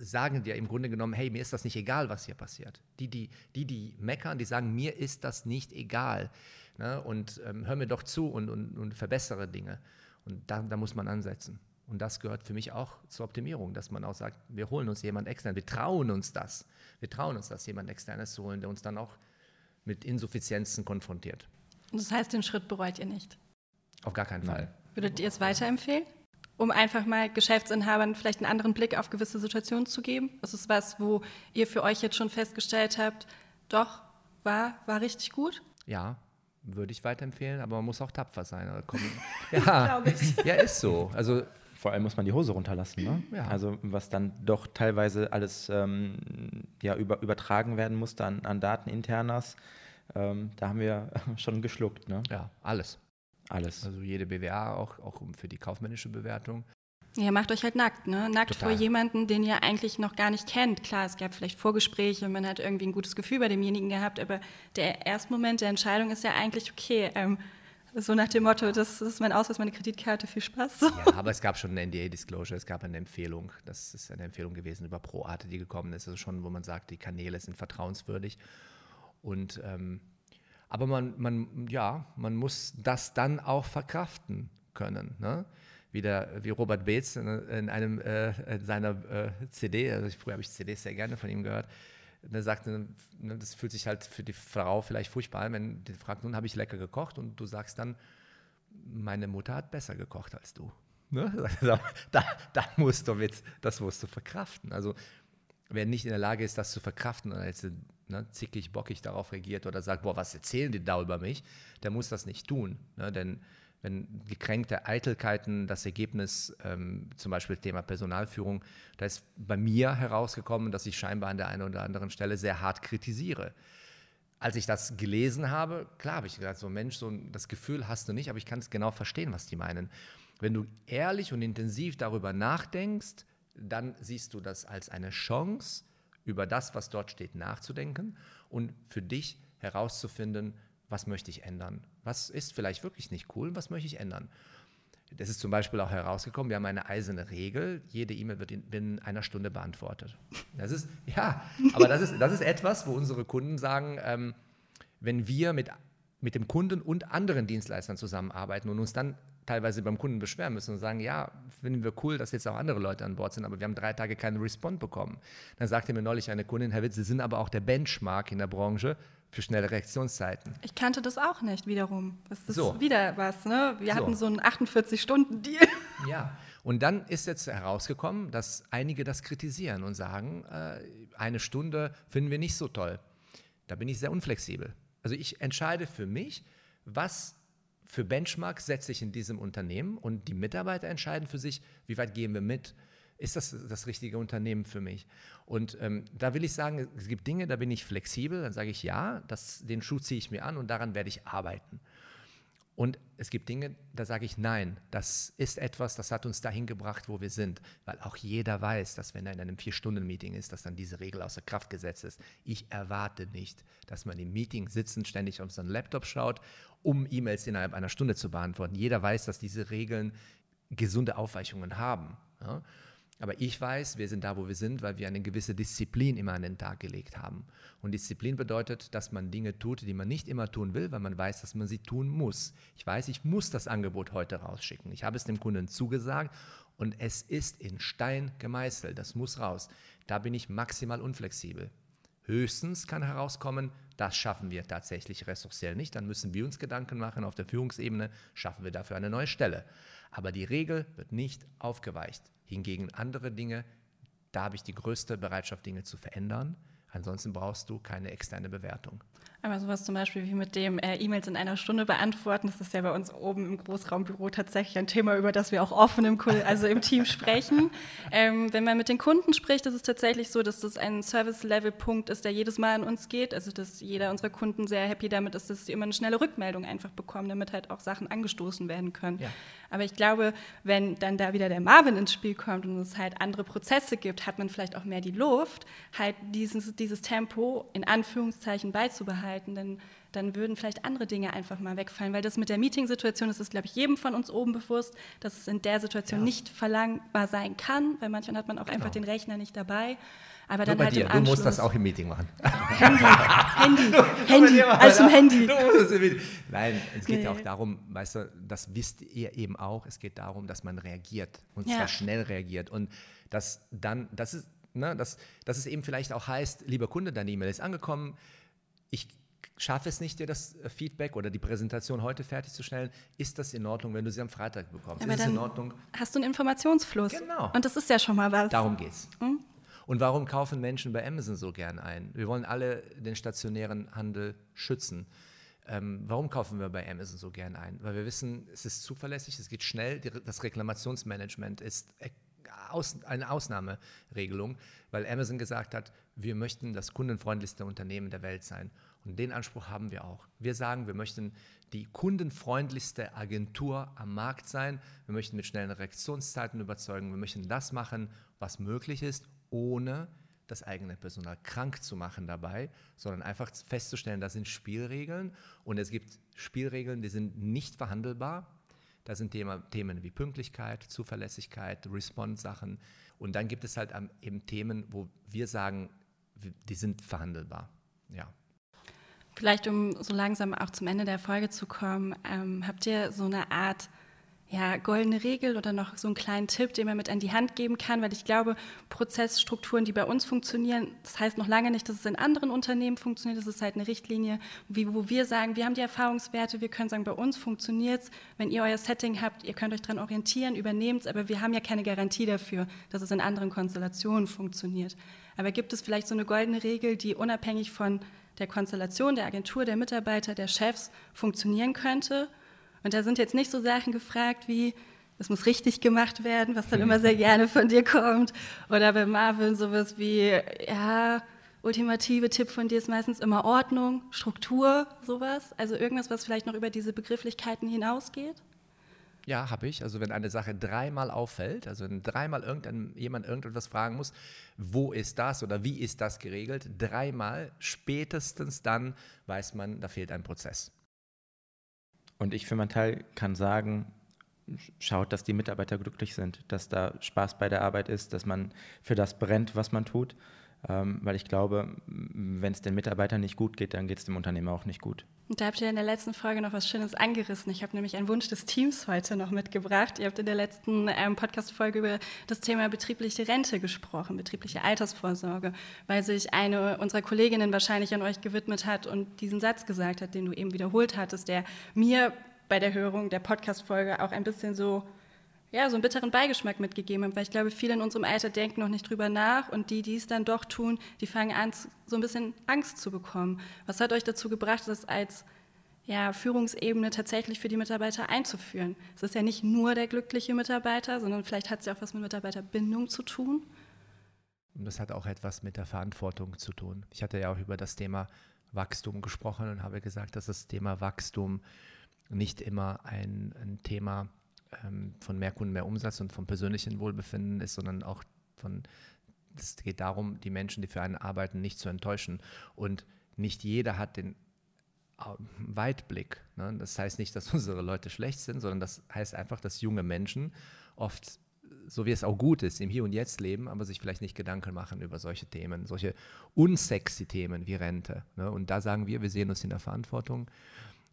sagen dir im Grunde genommen, hey, mir ist das nicht egal, was hier passiert. Die, die, die, die meckern, die sagen, mir ist das nicht egal. Ne? Und ähm, hör mir doch zu und, und, und verbessere Dinge. Und da, da muss man ansetzen. Und das gehört für mich auch zur Optimierung, dass man auch sagt, wir holen uns jemand extern, wir trauen uns das. Wir trauen uns das, jemand externes zu holen, der uns dann auch mit Insuffizienzen konfrontiert. Das heißt, den Schritt bereut ihr nicht? Auf gar keinen Fall. Würdet ihr es weiterempfehlen? Um einfach mal Geschäftsinhabern vielleicht einen anderen Blick auf gewisse Situationen zu geben? Das ist was, wo ihr für euch jetzt schon festgestellt habt, doch, war, war richtig gut? Ja, würde ich weiterempfehlen, aber man muss auch tapfer sein. (laughs) ja, ja, ist so. Also vor allem muss man die Hose runterlassen. Ne? Ja. Also was dann doch teilweise alles ähm, ja, über, übertragen werden musste an, an Dateninternas, ähm, da haben wir (laughs) schon geschluckt. Ne? Ja, alles. Alles. Also jede BWA auch, auch für die kaufmännische Bewertung. Ja, macht euch halt nackt, ne? Nackt Total. vor jemanden, den ihr eigentlich noch gar nicht kennt. Klar, es gab vielleicht Vorgespräche, man hat irgendwie ein gutes Gefühl bei demjenigen gehabt, aber der Erstmoment der Entscheidung ist ja eigentlich, okay, ähm, so nach dem Motto, das, ist mein Ausweis, meine Kreditkarte, viel Spaß. So. Ja, (laughs) aber es gab schon eine NDA-Disclosure, es gab eine Empfehlung. Das ist eine Empfehlung gewesen über ProAte, die gekommen ist. Also schon, wo man sagt, die Kanäle sind vertrauenswürdig. Und ähm, aber man, man, ja, man muss das dann auch verkraften können. Ne? Wie, der, wie Robert Bates in, in einem äh, in seiner äh, CD, also früher habe ich CDs sehr gerne von ihm gehört, der sagte, ne, das fühlt sich halt für die Frau vielleicht furchtbar an, wenn die fragt, nun habe ich lecker gekocht und du sagst dann, meine Mutter hat besser gekocht als du. Ne? (laughs) Da, da, da musst du jetzt, das musst du verkraften. Also wer nicht in der Lage ist, das zu verkraften jetzt ne, zickig, bockig darauf reagiert oder sagt, boah, was erzählen die da über mich, der muss das nicht tun. Ne? Denn wenn gekränkte Eitelkeiten das Ergebnis, ähm, zum Beispiel Thema Personalführung, da ist bei mir herausgekommen, dass ich scheinbar an der einen oder anderen Stelle sehr hart kritisiere. Als ich das gelesen habe, klar habe ich gesagt, so Mensch, so das Gefühl hast du nicht, aber ich kann es genau verstehen, was die meinen. Wenn du ehrlich und intensiv darüber nachdenkst, dann siehst du das als eine Chance, über das, was dort steht, nachzudenken und für dich herauszufinden, was möchte ich ändern? Was ist vielleicht wirklich nicht cool? Was möchte ich ändern? Das ist zum Beispiel auch herausgekommen, wir haben eine eiserne Regel, jede E-Mail wird in, binnen einer Stunde beantwortet. Das ist, (laughs) ja, aber das ist, das ist etwas, wo unsere Kunden sagen, ähm, wenn wir mit, mit dem Kunden und anderen Dienstleistern zusammenarbeiten und uns dann teilweise beim Kunden beschweren müssen und sagen, ja, finden wir cool, dass jetzt auch andere Leute an Bord sind, aber wir haben drei Tage keinen Respond bekommen. Dann sagte mir neulich eine Kundin, Herr Witz, Sie sind aber auch der Benchmark in der Branche für schnelle Reaktionszeiten. Ich kannte das auch nicht wiederum. Das ist So. wieder was, ne? Wir So. hatten so einen 48-Stunden-Deal. (laughs) Ja, und dann ist jetzt herausgekommen, dass einige das kritisieren und sagen, äh, eine Stunde finden wir nicht so toll. Da bin ich sehr unflexibel. Also ich entscheide für mich, was für Benchmarks setze ich in diesem Unternehmen und die Mitarbeiter entscheiden für sich, wie weit gehen wir mit. Ist das das richtige Unternehmen für mich? Und ähm, da will ich sagen, es gibt Dinge, da bin ich flexibel, dann sage ich ja, das, den Schuh ziehe ich mir an und daran werde ich arbeiten. Und es gibt Dinge, da sage ich nein, das ist etwas, das hat uns dahin gebracht, wo wir sind. Weil auch jeder weiß, dass wenn er in einem Vier-Stunden-Meeting ist, dass dann diese Regel außer Kraft gesetzt ist. Ich erwarte nicht, dass man im Meeting sitzend ständig auf seinen Laptop schaut, um E-Mails innerhalb einer Stunde zu beantworten. Jeder weiß, dass diese Regeln gesunde Aufweichungen haben. Ja? Aber ich weiß, wir sind da, wo wir sind, weil wir eine gewisse Disziplin immer an den Tag gelegt haben. Und Disziplin bedeutet, dass man Dinge tut, die man nicht immer tun will, weil man weiß, dass man sie tun muss. Ich weiß, ich muss das Angebot heute rausschicken. Ich habe es dem Kunden zugesagt und es ist in Stein gemeißelt. Das muss raus. Da bin ich maximal unflexibel. Höchstens kann herauskommen, das schaffen wir tatsächlich ressourciell nicht. Dann müssen wir uns Gedanken machen auf der Führungsebene, schaffen wir dafür eine neue Stelle. Aber die Regel wird nicht aufgeweicht. Hingegen andere Dinge, da habe ich die größte Bereitschaft, Dinge zu verändern. Ansonsten brauchst du keine externe Bewertung. Aber sowas zum Beispiel wie mit dem äh, E-Mails in einer Stunde beantworten, das ist ja bei uns oben im Großraumbüro tatsächlich ein Thema, über das wir auch offen im, also im Team sprechen. (laughs) Ähm, wenn man mit den Kunden spricht, ist es tatsächlich so, dass das ein Service-Level-Punkt ist, der jedes Mal an uns geht. Also dass jeder unserer Kunden sehr happy damit ist, dass sie immer eine schnelle Rückmeldung einfach bekommen, damit halt auch Sachen angestoßen werden können. Ja. Aber ich glaube, wenn dann da wieder der Marvin ins Spiel kommt und es halt andere Prozesse gibt, hat man vielleicht auch mehr die Luft, halt dieses, dieses Tempo in Anführungszeichen beizubehalten. Denn dann würden vielleicht andere Dinge einfach mal wegfallen. Weil das mit der Meetingsituation, das ist, glaube ich, jedem von uns oben bewusst, dass es in der Situation Ja. nicht verlangbar sein kann, weil manchmal hat man auch einfach den Rechner nicht dabei. Aber Nur dann bei halt dir, im du musst das auch im Meeting machen. (laughs) Handy, Handy, (laughs) alles im Handy. Das im Meeting- Nein, es geht ja Nee. auch darum, weißt du, das wisst ihr eben auch, es geht darum, dass man reagiert und Ja. zwar schnell reagiert und dass dann, das ist, ne, dass, dass es eben vielleicht auch heißt, lieber Kunde, deine E-Mail ist angekommen, ich schaffe es nicht, dir das äh, Feedback oder die Präsentation heute fertigzustellen, ist das in Ordnung, wenn du sie am Freitag bekommst? Aber ist es in dann Ordnung? hast du einen Informationsfluss. Genau. Und das ist ja schon mal was. Darum geht's. Hm? Und warum kaufen Menschen bei Amazon so gern ein? Wir wollen alle den stationären Handel schützen. Ähm, warum kaufen wir bei Amazon so gern ein? Weil wir wissen, es ist zuverlässig, es geht schnell, das Reklamationsmanagement ist äh, eine Ausnahmeregelung, weil Amazon gesagt hat, wir möchten das kundenfreundlichste Unternehmen der Welt sein. Und den Anspruch haben wir auch. Wir sagen, wir möchten die kundenfreundlichste Agentur am Markt sein. Wir möchten mit schnellen Reaktionszeiten überzeugen. Wir möchten das machen, was möglich ist, ohne das eigene Personal krank zu machen dabei, sondern einfach festzustellen, das sind Spielregeln und es gibt Spielregeln, die sind nicht verhandelbar. Da sind Thema, Themen wie Pünktlichkeit, Zuverlässigkeit, Response-Sachen. Und dann gibt es halt eben Themen, wo wir sagen, die sind verhandelbar. Ja. Vielleicht, um so langsam auch zum Ende der Folge zu kommen, ähm, habt ihr so eine Art ja, goldene Regel oder noch so einen kleinen Tipp, den man mit an die Hand geben kann, weil ich glaube, Prozessstrukturen, die bei uns funktionieren, das heißt noch lange nicht, dass es in anderen Unternehmen funktioniert. Das ist halt eine Richtlinie, wie, wo wir sagen, wir haben die Erfahrungswerte, wir können sagen, bei uns funktioniert es. Wenn ihr euer Setting habt, ihr könnt euch daran orientieren, übernehmt es, aber wir haben ja keine Garantie dafür, dass es in anderen Konstellationen funktioniert. Aber gibt es vielleicht so eine goldene Regel, die unabhängig von der Konstellation, der Agentur, der Mitarbeiter, der Chefs funktionieren könnte? Und da sind jetzt nicht so Sachen gefragt wie, es muss richtig gemacht werden, was dann immer sehr (laughs) gerne von dir kommt. Oder bei Marvin sowas wie, ja, ultimative Tipp von dir ist meistens immer Ordnung, Struktur, sowas. Also irgendwas, was vielleicht noch über diese Begrifflichkeiten hinausgeht. Ja, habe ich. Also wenn eine Sache dreimal auffällt, also wenn dreimal irgendein, jemand irgendetwas fragen muss, wo ist das oder wie ist das geregelt, dreimal, spätestens dann weiß man, da fehlt ein Prozess. Und ich für meinen Teil kann sagen, schaut, dass die Mitarbeiter glücklich sind, dass da Spaß bei der Arbeit ist, dass man für das brennt, was man tut. Ähm, weil ich glaube, wenn es den Mitarbeitern nicht gut geht, dann geht es dem Unternehmen auch nicht gut. Und da habt ihr in der letzten Folge noch was Schönes angerissen. Ich habe nämlich einen Wunsch des Teams heute noch mitgebracht. Ihr habt in der letzten ähm, Podcast-Folge über das Thema betriebliche Rente gesprochen, betriebliche Altersvorsorge, weil sich eine unserer Kolleginnen wahrscheinlich an euch gewidmet hat und diesen Satz gesagt hat, den du eben wiederholt hattest, der mir bei der Hörung der Podcast-Folge auch ein bisschen so ja, so einen bitteren Beigeschmack mitgegeben haben, weil ich glaube, viele in unserem Alter denken noch nicht drüber nach und die, die es dann doch tun, die fangen an, so ein bisschen Angst zu bekommen. Was hat euch dazu gebracht, das als ja, Führungsebene tatsächlich für die Mitarbeiter einzuführen? Es ist ja nicht nur der glückliche Mitarbeiter, sondern vielleicht hat es ja auch was mit Mitarbeiterbindung zu tun. Und das hat auch etwas mit der Verantwortung zu tun. Ich hatte ja auch über das Thema Wachstum gesprochen und habe gesagt, dass das Thema Wachstum nicht immer ein, ein Thema ist ähm, von mehr Kunden mehr Umsatz und vom persönlichen Wohlbefinden ist, sondern auch von, es geht darum, die Menschen, die für einen arbeiten, nicht zu enttäuschen. Und nicht jeder hat den Weitblick. Ne? Das heißt nicht, dass (laughs) unsere Leute schlecht sind, sondern das heißt einfach, dass junge Menschen oft, so wie es auch gut ist, im Hier und Jetzt leben, aber sich vielleicht nicht Gedanken machen über solche Themen, solche unsexy Themen wie Rente. Ne? Und da sagen wir, wir sehen uns in der Verantwortung.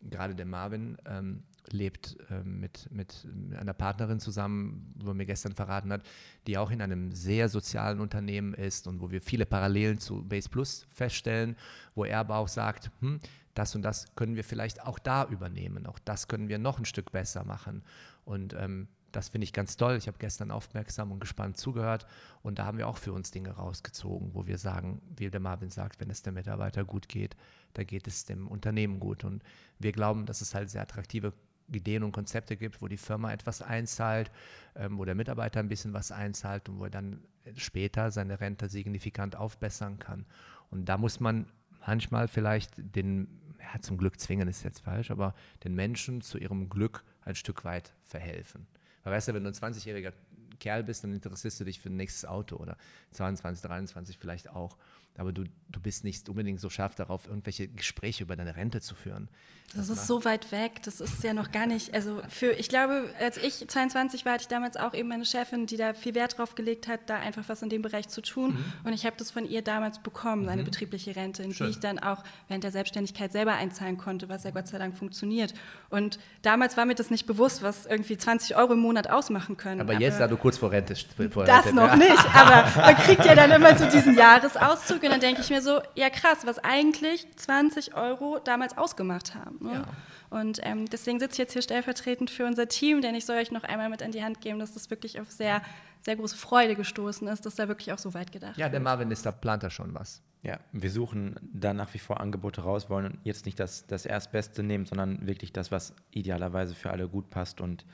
Gerade der Marvin ähm, lebt äh, mit, mit einer Partnerin zusammen, wo er mir gestern verraten hat, die auch in einem sehr sozialen Unternehmen ist und wo wir viele Parallelen zu Base Plus feststellen, wo er aber auch sagt, hm, das und das können wir vielleicht auch da übernehmen, auch das können wir noch ein Stück besser machen. Und ähm, das finde ich ganz toll. Ich habe gestern aufmerksam und gespannt zugehört und da haben wir auch für uns Dinge rausgezogen, wo wir sagen, wie der Marvin sagt, wenn es dem Mitarbeiter gut geht, da geht es dem Unternehmen gut. Und wir glauben, dass es halt sehr attraktive Ideen und Konzepte gibt, wo die Firma etwas einzahlt, ähm, wo der Mitarbeiter ein bisschen was einzahlt und wo er dann später seine Rente signifikant aufbessern kann. Und da muss man manchmal vielleicht den, ja, zum Glück zwingen ist jetzt falsch, aber den Menschen zu ihrem Glück ein Stück weit verhelfen. Weil weißt du, wenn du ein 20-jähriger Kerl bist, dann interessierst du dich für ein nächstes Auto oder 22, 23 vielleicht auch aber du, du bist nicht unbedingt so scharf darauf, irgendwelche Gespräche über deine Rente zu führen. Das, das ist so weit weg, das ist ja noch gar nicht, also für, ich glaube, als ich 22 war, hatte ich damals auch eben eine Chefin, die da viel Wert drauf gelegt hat, da einfach was in dem Bereich zu tun mhm. und ich habe das von ihr damals bekommen, eine mhm. betriebliche Rente, in Schön. die ich dann auch während der Selbstständigkeit selber einzahlen konnte, was ja Gott sei Dank funktioniert und damals war mir das nicht bewusst, was irgendwie 20 Euro im Monat ausmachen können. Aber, aber jetzt, da du kurz vor Rente vor Das Rente, noch ja. nicht, aber man kriegt ja dann immer so diesen (laughs) Jahresauszug und dann denke ich mir so, ja krass, was eigentlich 20 Euro damals ausgemacht haben. Ne? Ja. Und ähm, deswegen sitze ich jetzt hier stellvertretend für unser Team, denn ich soll euch noch einmal mit an die Hand geben, dass das wirklich auf sehr, sehr große Freude gestoßen ist, dass da wirklich auch so weit gedacht Ja, der Marvin ist da, plant da schon was. Ja, wir suchen da nach wie vor Angebote raus, wollen jetzt nicht das, das Erstbeste nehmen, sondern wirklich das, was idealerweise für alle gut passt. Und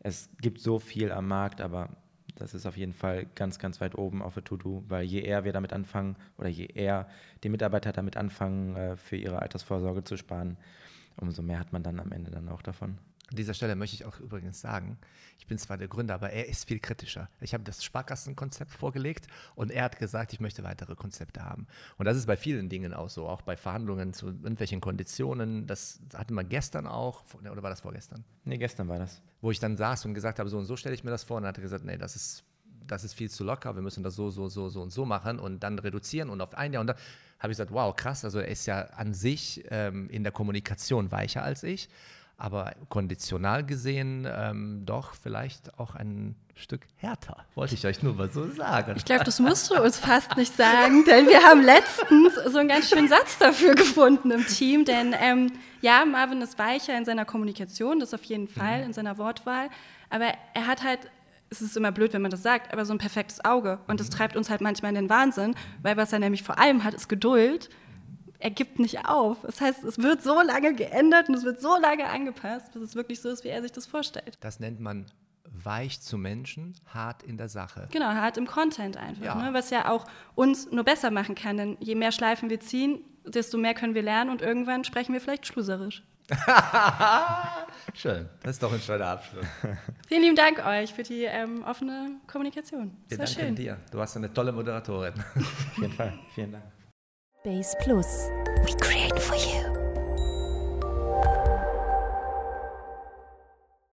es gibt so viel am Markt, aber das ist auf jeden Fall ganz, ganz weit oben auf der To-Do, weil je eher wir damit anfangen oder je eher die Mitarbeiter damit anfangen, äh, für ihre Altersvorsorge zu sparen, umso mehr hat man dann am Ende dann auch davon. An dieser Stelle möchte ich auch übrigens sagen, ich bin zwar der Gründer, aber er ist viel kritischer. Ich habe das Sparkassenkonzept vorgelegt und er hat gesagt, ich möchte weitere Konzepte haben. Und das ist bei vielen Dingen auch so, auch bei Verhandlungen zu irgendwelchen Konditionen. Das hatten wir gestern auch, oder war das vorgestern? Nee, gestern war das. Wo ich dann saß und gesagt habe, so und so stelle ich mir das vor. Und er hat gesagt, nee, das ist, das ist viel zu locker, wir müssen das so, so, so, so und so machen und dann reduzieren und auf ein Jahr. Und dann habe ich gesagt, wow, krass, also er ist ja an sich ähm, in der Kommunikation weicher als ich aber konditional gesehen ähm, doch vielleicht auch ein Stück härter. Wollte ich euch nur mal so sagen. Ich glaube, das musst du uns fast nicht sagen, denn wir haben letztens so einen ganz schönen Satz dafür gefunden im Team. Denn ähm, ja, Marvin ist weicher in seiner Kommunikation, das auf jeden Fall, mhm. in seiner Wortwahl. Aber er hat halt es ist immer blöd, wenn man das sagt, aber so ein perfektes Auge. Und das mhm. treibt uns halt manchmal in den Wahnsinn, weil was er nämlich vor allem hat, ist Geduld. Er gibt nicht auf. Das heißt, es wird so lange geändert und es wird so lange angepasst, bis es wirklich so ist, wie er sich das vorstellt. Das nennt man weich zu Menschen, hart in der Sache. Genau, hart im Content einfach. Ja. Ne? Was ja auch uns nur besser machen kann. Denn je mehr Schleifen wir ziehen, desto mehr können wir lernen und irgendwann sprechen wir vielleicht schluserisch. (laughs) Schön, das ist doch ein schöner Abschluss. (laughs) Vielen lieben Dank euch für die ähm, offene Kommunikation. Wir danken schön. dir. Du hast eine tolle Moderatorin. Auf jeden Fall. Vielen Dank. Base Plus. We create for you.